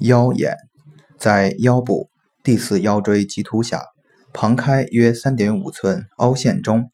腰眼在腰部第四腰椎棘突下旁开约三点五寸凹陷中。